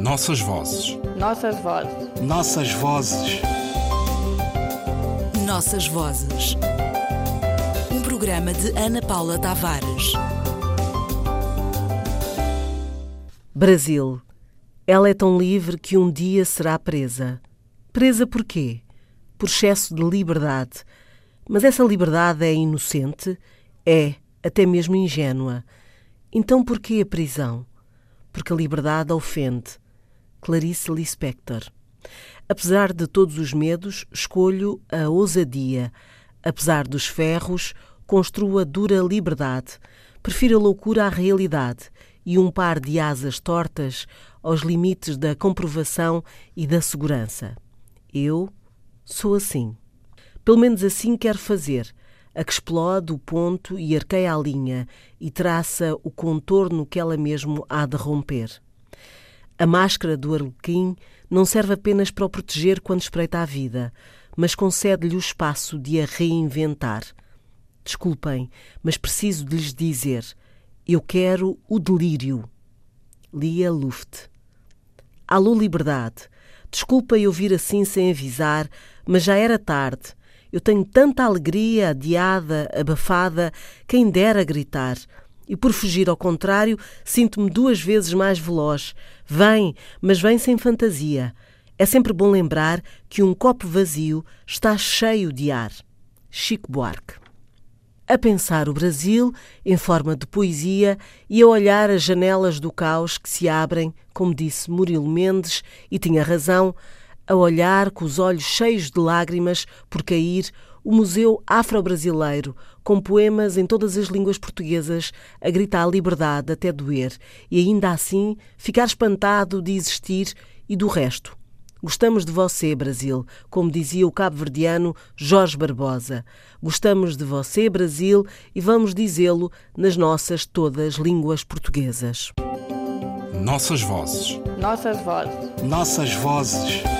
Nossas vozes. Nossas vozes. Nossas vozes. Nossas vozes. Um programa de Ana Paula Tavares. Brasil. Ela é tão livre que um dia será presa. Presa por quê? Por excesso de liberdade. Mas essa liberdade é inocente? É, até mesmo ingênua. Então por que a prisão? Porque a liberdade ofende. Clarice Lispector. Apesar de todos os medos, escolho a ousadia. Apesar dos ferros, construo a dura liberdade. Prefiro a loucura à realidade e um par de asas tortas aos limites da comprovação e da segurança. Eu sou assim. Pelo menos assim quero fazer, a que explode o ponto e arqueia a linha e traça o contorno que ela mesmo há de romper. A máscara do arlequim não serve apenas para o proteger quando espreita a vida, mas concede-lhe o espaço de a reinventar. Desculpem, mas preciso de lhes dizer: eu quero o delírio. Lia Luft. Alô, liberdade. Desculpa eu vir assim sem avisar, mas já era tarde. Eu tenho tanta alegria adiada, abafada, quem dera gritar. E por fugir ao contrário, sinto-me duas vezes mais veloz. Vem, mas vem sem fantasia. É sempre bom lembrar que um copo vazio está cheio de ar. Chico Buarque. A pensar o Brasil em forma de poesia e a olhar as janelas do caos que se abrem, como disse Murilo Mendes, e tinha razão, a olhar com os olhos cheios de lágrimas por cair o Museu Afro-Brasileiro, com poemas em todas as línguas portuguesas, a gritar a liberdade até doer, e ainda assim ficar espantado de existir e do resto. Gostamos de você, Brasil, como dizia o cabo-verdiano Jorge Barbosa. Gostamos de você, Brasil, e vamos dizê-lo nas nossas todas línguas portuguesas. Nossas vozes. Nossas vozes. Nossas vozes.